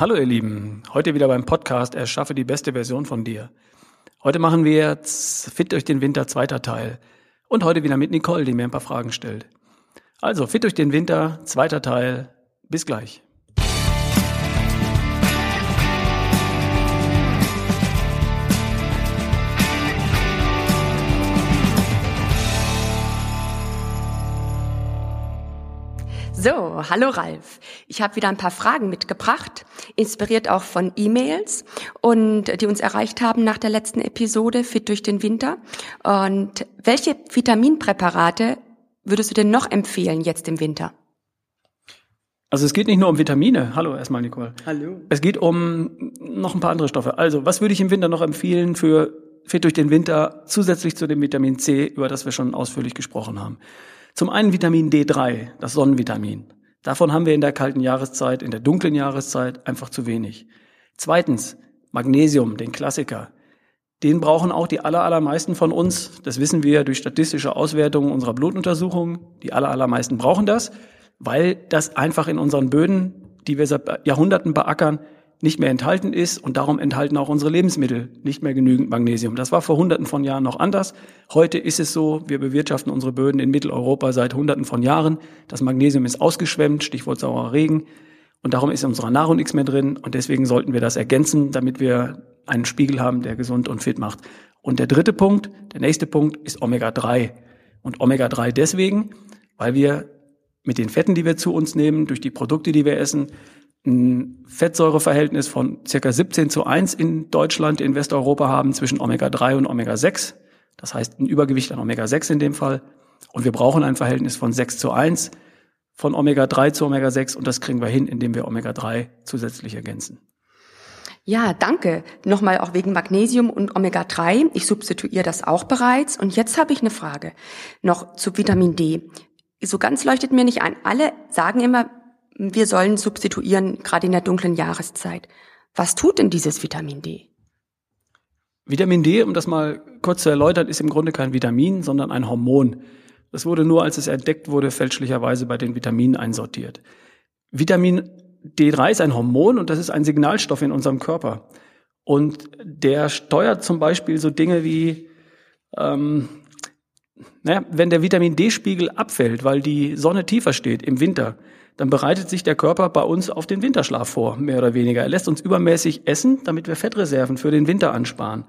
Hallo ihr Lieben, heute wieder beim Podcast Erschaffe die beste Version von dir. Heute machen wir Fit durch den Winter zweiter Teil und heute wieder mit Nicole, die mir ein paar Fragen stellt. Also Fit durch den Winter zweiter Teil, bis gleich. So, hallo Ralf. Ich habe wieder ein paar Fragen mitgebracht, inspiriert auch von E-Mails und die uns erreicht haben nach der letzten Episode Fit durch den Winter. Und welche Vitaminpräparate würdest du denn noch empfehlen jetzt im Winter? Also es geht nicht nur um Vitamine. Hallo erstmal Nicole. Hallo. Es geht um noch ein paar andere Stoffe. Also, was würde ich im Winter noch empfehlen für Fit durch den Winter zusätzlich zu dem Vitamin C, über das wir schon ausführlich gesprochen haben? Zum einen Vitamin D3, das Sonnenvitamin. Davon haben wir in der kalten Jahreszeit, in der dunklen Jahreszeit einfach zu wenig. Zweitens, Magnesium, den Klassiker. Den brauchen auch die allermeisten von uns. Das wissen wir durch statistische Auswertungen unserer Blutuntersuchungen. Die allermeisten brauchen das, weil das einfach in unseren Böden, die wir seit Jahrhunderten beackern, nicht mehr enthalten ist und darum enthalten auch unsere Lebensmittel nicht mehr genügend Magnesium. Das war vor hunderten von Jahren noch anders. Heute ist es so, wir bewirtschaften unsere Böden in Mitteleuropa seit hunderten von Jahren. Das Magnesium ist ausgeschwemmt, Stichwort saurer Regen. Und darum ist in unserer Nahrung nichts mehr drin. Und deswegen sollten wir das ergänzen, damit wir einen Spiegel haben, der gesund und fit macht. Und der dritte Punkt, der nächste Punkt ist Omega-3. Und Omega-3 deswegen, weil wir mit den Fetten, die wir zu uns nehmen, durch die Produkte, die wir essen, ein Fettsäureverhältnis von circa 17 zu 1 in Deutschland, in Westeuropa haben zwischen Omega-3 und Omega-6. Das heißt ein Übergewicht an Omega-6 in dem Fall. Und wir brauchen ein Verhältnis von 6 zu 1 von Omega-3 zu Omega-6 und das kriegen wir hin, indem wir Omega-3 zusätzlich ergänzen. Ja, danke. Nochmal auch wegen Magnesium und Omega-3. Ich substituiere das auch bereits. Und jetzt habe ich eine Frage noch zu Vitamin D. So ganz leuchtet mir nicht ein. Alle sagen immer, wir sollen substituieren, gerade in der dunklen Jahreszeit. Was tut denn dieses Vitamin D? Vitamin D, um das mal kurz zu erläutern, ist im Grunde kein Vitamin, sondern ein Hormon. Das wurde nur, als es entdeckt wurde, fälschlicherweise bei den Vitaminen einsortiert. Vitamin D3 ist ein Hormon und das ist ein Signalstoff in unserem Körper. Und der steuert zum Beispiel so Dinge wie, ähm, naja, wenn der Vitamin D-Spiegel abfällt, weil die Sonne tiefer steht im Winter, dann bereitet sich der Körper bei uns auf den Winterschlaf vor, mehr oder weniger. Er lässt uns übermäßig essen, damit wir Fettreserven für den Winter ansparen.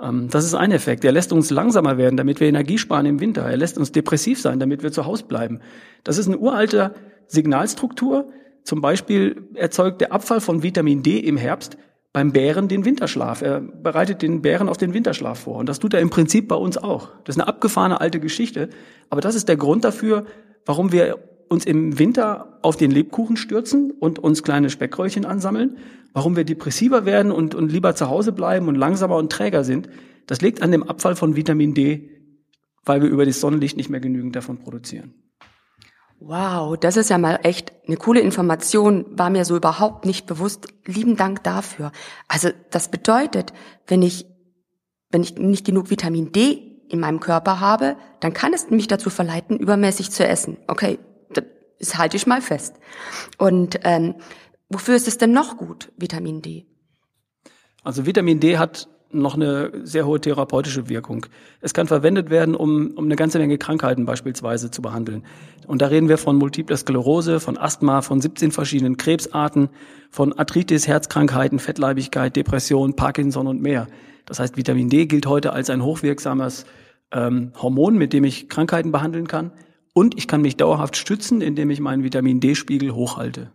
Ähm, das ist ein Effekt. Er lässt uns langsamer werden, damit wir Energie sparen im Winter. Er lässt uns depressiv sein, damit wir zu Hause bleiben. Das ist eine uralte Signalstruktur. Zum Beispiel erzeugt der Abfall von Vitamin D im Herbst beim Bären den Winterschlaf. Er bereitet den Bären auf den Winterschlaf vor. Und das tut er im Prinzip bei uns auch. Das ist eine abgefahrene alte Geschichte. Aber das ist der Grund dafür, warum wir uns im Winter auf den Lebkuchen stürzen und uns kleine Speckröllchen ansammeln, warum wir depressiver werden und, und lieber zu Hause bleiben und langsamer und träger sind, das liegt an dem Abfall von Vitamin D, weil wir über das Sonnenlicht nicht mehr genügend davon produzieren. Wow, das ist ja mal echt eine coole Information, war mir so überhaupt nicht bewusst. Lieben Dank dafür. Also das bedeutet, wenn ich, wenn ich nicht genug Vitamin D in meinem Körper habe, dann kann es mich dazu verleiten, übermäßig zu essen. Okay, das halte ich mal fest. Und ähm, wofür ist es denn noch gut, Vitamin D? Also Vitamin D hat noch eine sehr hohe therapeutische Wirkung. Es kann verwendet werden, um, um eine ganze Menge Krankheiten beispielsweise zu behandeln. Und da reden wir von Multiple Sklerose, von Asthma, von 17 verschiedenen Krebsarten, von Arthritis, Herzkrankheiten, Fettleibigkeit, Depression, Parkinson und mehr. Das heißt, Vitamin D gilt heute als ein hochwirksames ähm, Hormon, mit dem ich Krankheiten behandeln kann. Und ich kann mich dauerhaft stützen, indem ich meinen Vitamin D-Spiegel hochhalte.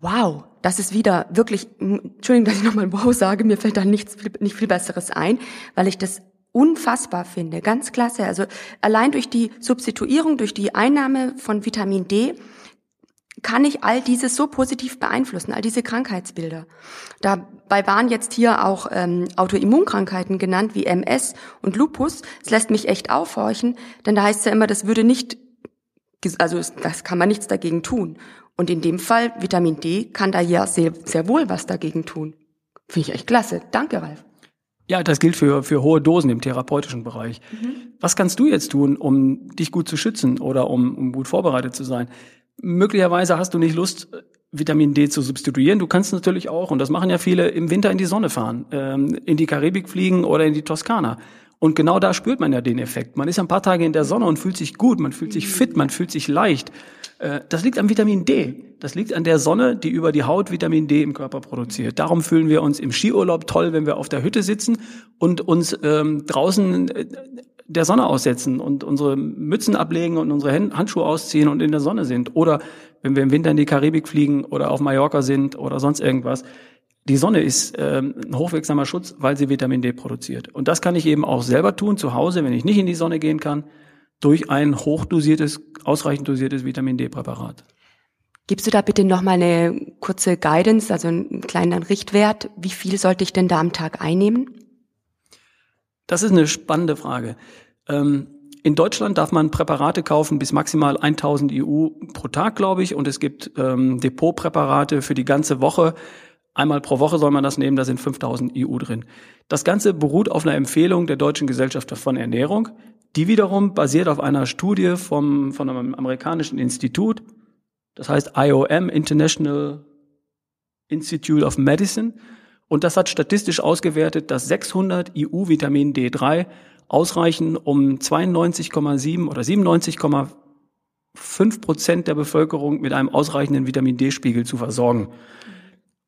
Wow, das ist wieder wirklich, Entschuldigung, dass ich nochmal wow sage, mir fällt da nichts, nicht viel Besseres ein, weil ich das unfassbar finde, ganz klasse. Also allein durch die Substituierung, durch die Einnahme von Vitamin D kann ich all dieses so positiv beeinflussen, all diese Krankheitsbilder. Dabei waren jetzt hier auch ähm, Autoimmunkrankheiten genannt, wie MS und Lupus. Es lässt mich echt aufhorchen, denn da heißt es ja immer, das würde nicht, also das kann man nichts dagegen tun. Und in dem Fall, Vitamin D kann da ja sehr, sehr wohl was dagegen tun. Finde ich echt klasse. Danke, Ralf. Ja, das gilt für, für hohe Dosen im therapeutischen Bereich. Mhm. Was kannst du jetzt tun, um dich gut zu schützen oder um, um gut vorbereitet zu sein? möglicherweise hast du nicht Lust, Vitamin D zu substituieren. Du kannst natürlich auch, und das machen ja viele, im Winter in die Sonne fahren, ähm, in die Karibik fliegen oder in die Toskana. Und genau da spürt man ja den Effekt. Man ist ein paar Tage in der Sonne und fühlt sich gut, man fühlt sich fit, man fühlt sich leicht. Äh, das liegt am Vitamin D. Das liegt an der Sonne, die über die Haut Vitamin D im Körper produziert. Darum fühlen wir uns im Skiurlaub toll, wenn wir auf der Hütte sitzen und uns ähm, draußen äh, der Sonne aussetzen und unsere Mützen ablegen und unsere Handschuhe ausziehen und in der Sonne sind. Oder wenn wir im Winter in die Karibik fliegen oder auf Mallorca sind oder sonst irgendwas. Die Sonne ist ähm, ein hochwirksamer Schutz, weil sie Vitamin D produziert. Und das kann ich eben auch selber tun zu Hause, wenn ich nicht in die Sonne gehen kann, durch ein hochdosiertes, ausreichend dosiertes Vitamin D-Präparat. Gibst du da bitte nochmal eine kurze Guidance, also einen kleinen Richtwert? Wie viel sollte ich denn da am Tag einnehmen? Das ist eine spannende Frage. Ähm, in Deutschland darf man Präparate kaufen bis maximal 1000 EU pro Tag, glaube ich. Und es gibt ähm, Depotpräparate für die ganze Woche. Einmal pro Woche soll man das nehmen, da sind 5000 EU drin. Das Ganze beruht auf einer Empfehlung der Deutschen Gesellschaft von Ernährung. Die wiederum basiert auf einer Studie vom, von einem amerikanischen Institut. Das heißt IOM, International Institute of Medicine. Und das hat statistisch ausgewertet, dass 600 EU-Vitamin D3 ausreichen, um 92,7 oder 97,5 Prozent der Bevölkerung mit einem ausreichenden Vitamin D-Spiegel zu versorgen.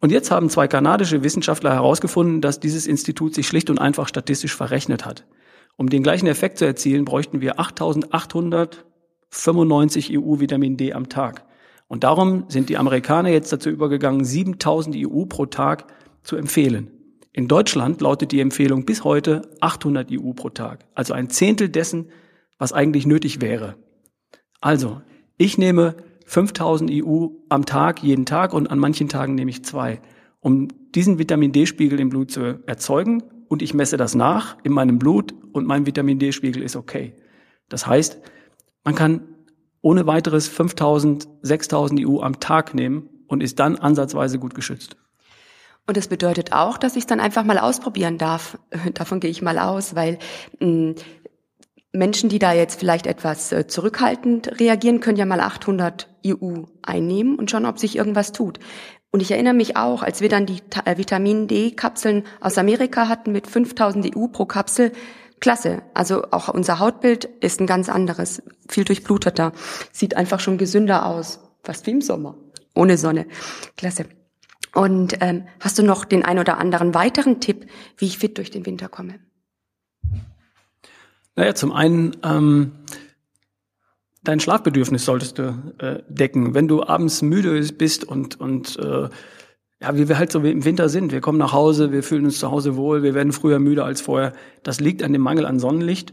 Und jetzt haben zwei kanadische Wissenschaftler herausgefunden, dass dieses Institut sich schlicht und einfach statistisch verrechnet hat. Um den gleichen Effekt zu erzielen, bräuchten wir 8895 EU Vitamin D am Tag. Und darum sind die Amerikaner jetzt dazu übergegangen, 7000 EU pro Tag zu empfehlen. In Deutschland lautet die Empfehlung bis heute 800 EU pro Tag, also ein Zehntel dessen, was eigentlich nötig wäre. Also, ich nehme 5000 EU am Tag, jeden Tag und an manchen Tagen nehme ich zwei, um diesen Vitamin D-Spiegel im Blut zu erzeugen und ich messe das nach in meinem Blut und mein Vitamin D-Spiegel ist okay. Das heißt, man kann ohne weiteres 5000, 6000 EU am Tag nehmen und ist dann ansatzweise gut geschützt. Und das bedeutet auch, dass ich es dann einfach mal ausprobieren darf. Davon gehe ich mal aus, weil mh, hm, Menschen, die da jetzt vielleicht etwas äh, zurückhaltend reagieren, können ja mal 800 EU einnehmen und schauen, ob sich irgendwas tut. Und ich erinnere mich auch, als wir dann die äh, Vitamin D-Kapseln aus Amerika hatten mit 5000 EU pro Kapsel, klasse. Also auch unser Hautbild ist ein ganz anderes, viel durchbluteter, sieht einfach schon gesünder aus, fast wie im Sommer, ohne Sonne. Klasse. Und ähm, hast du noch den ein oder anderen weiteren Tipp, wie ich fit durch den Winter komme? Naja, zum einen ähm, dein Schlafbedürfnis solltest du äh, decken. Wenn du abends müde bist und und äh, ja, wie wir halt so im Winter sind, wir kommen nach Hause, wir fühlen uns zu Hause wohl, wir werden früher müde als vorher. Das liegt an dem Mangel an Sonnenlicht.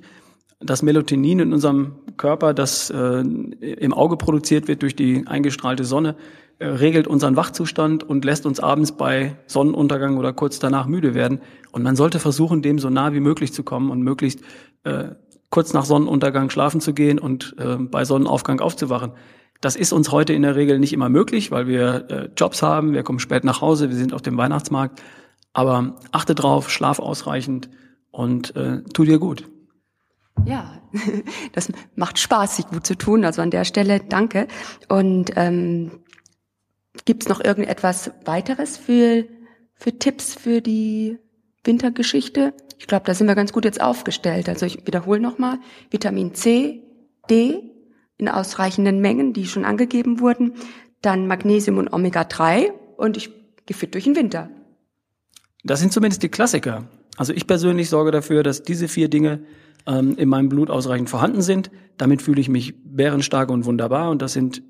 Das Melatonin in unserem Körper, das äh, im Auge produziert wird durch die eingestrahlte Sonne, äh, regelt unseren Wachzustand und lässt uns abends bei Sonnenuntergang oder kurz danach müde werden. Und man sollte versuchen, dem so nah wie möglich zu kommen und möglichst äh, kurz nach Sonnenuntergang schlafen zu gehen und äh, bei Sonnenaufgang aufzuwachen. Das ist uns heute in der Regel nicht immer möglich, weil wir äh, Jobs haben, wir kommen spät nach Hause, wir sind auf dem Weihnachtsmarkt. Aber achte drauf, schlaf ausreichend und äh, tu dir gut. Ja, das macht Spaß, sich gut zu tun. Also an der Stelle danke. Und ähm, Gibt noch irgendetwas weiteres für, für Tipps für die Wintergeschichte? Ich glaube, da sind wir ganz gut jetzt aufgestellt. Also ich wiederhole nochmal, Vitamin C, D in ausreichenden Mengen, die schon angegeben wurden, dann Magnesium und Omega-3 und ich gehe durch den Winter. Das sind zumindest die Klassiker. Also ich persönlich sorge dafür, dass diese vier Dinge ähm, in meinem Blut ausreichend vorhanden sind. Damit fühle ich mich bärenstark und wunderbar und das sind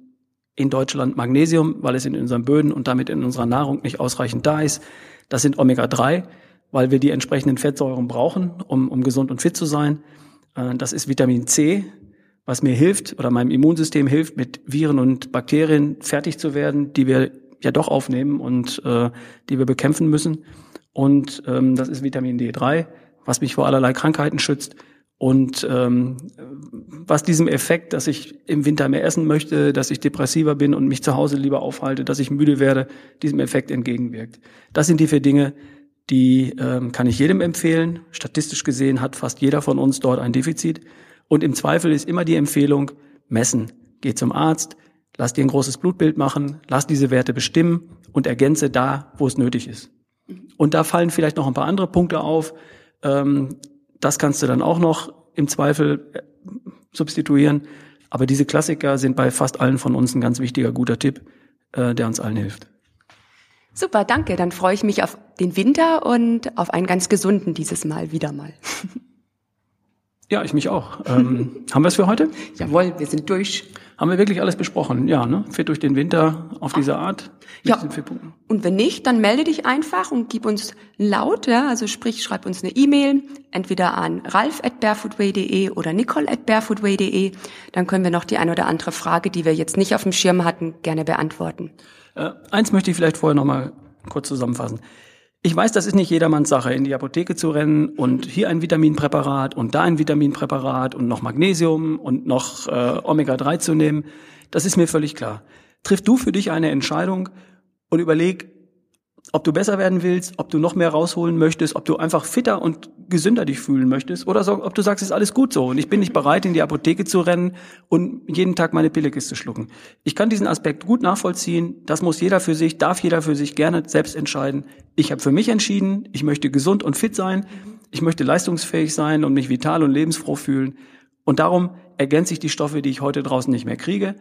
in Deutschland Magnesium, weil es in unseren Böden und damit in unserer Nahrung nicht ausreichend da ist. Das sind Omega-3, weil wir die entsprechenden Fettsäuren brauchen, um, um gesund und fit zu sein. Äh, das ist Vitamin C, was mir hilft oder meinem Immunsystem hilft, mit Viren und Bakterien fertig zu werden, die wir ja doch aufnehmen und äh, die wir bekämpfen müssen. Und ähm, das ist Vitamin D3, was mich vor allerlei Krankheiten schützt. Und ähm, was diesem Effekt, dass ich im Winter mehr essen möchte, dass ich depressiver bin und mich zu Hause lieber aufhalte, dass ich müde werde, diesem Effekt entgegenwirkt. Das sind die vier Dinge, die ähm, kann ich jedem empfehlen. Statistisch gesehen hat fast jeder von uns dort ein Defizit. Und im Zweifel ist immer die Empfehlung, messen. Geh zum Arzt, lass dir ein großes Blutbild machen, lass diese Werte bestimmen und ergänze da, wo es nötig ist. Und da fallen vielleicht noch ein paar andere Punkte auf. Ähm, das kannst du dann auch noch im Zweifel äh, substituieren. Aber diese Klassiker sind bei fast allen von uns ein ganz wichtiger, guter Tipp, äh, der uns allen hilft. Super, danke. Dann freue ich mich auf den Winter und auf einen ganz gesunden dieses Mal wieder mal. Ja, ich mich auch. Ähm, haben wir es für heute? Jawohl, wir sind durch. Haben wir wirklich alles besprochen? Ja, ne? Fit durch den Winter auf diese Art. Ja. Und wenn nicht, dann melde dich einfach und gib uns laut, ja, also sprich, schreib uns eine E-Mail, entweder an ralf at barefootway.de oder nicole at barefootway.de. Dann können wir noch die ein oder andere Frage, die wir jetzt nicht auf dem Schirm hatten, gerne beantworten. Äh, eins möchte ich vielleicht vorher noch mal kurz zusammenfassen. Ich weiß, das ist nicht jedermanns Sache, in die Apotheke zu rennen und hier ein Vitaminpräparat und da ein Vitaminpräparat und noch Magnesium und noch äh, Omega-3 zu nehmen. Das ist mir völlig klar. Triff du für dich eine Entscheidung und überleg, ob du besser werden willst, ob du noch mehr rausholen möchtest, ob du einfach fitter und gesünder dich fühlen möchtest oder so, ob du sagst, es ist alles gut so und ich bin nicht bereit, in die Apotheke zu rennen und jeden Tag meine Pillekiste schlucken. Ich kann diesen Aspekt gut nachvollziehen. Das muss jeder für sich, darf jeder für sich gerne selbst entscheiden. Ich habe für mich entschieden, ich möchte gesund und fit sein. Ich möchte leistungsfähig sein und mich vital und lebensfroh fühlen. Und darum ergänze ich die Stoffe, die ich heute draußen nicht mehr kriege.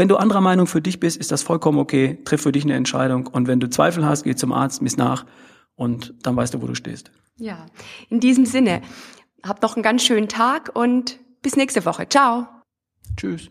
Wenn du anderer Meinung für dich bist, ist das vollkommen okay. Triff für dich eine Entscheidung. Und wenn du Zweifel hast, geh zum Arzt, miss nach und dann weißt du, wo du stehst. Ja, in diesem Sinne, habt noch einen ganz schönen Tag und bis nächste Woche. Ciao. Tschüss.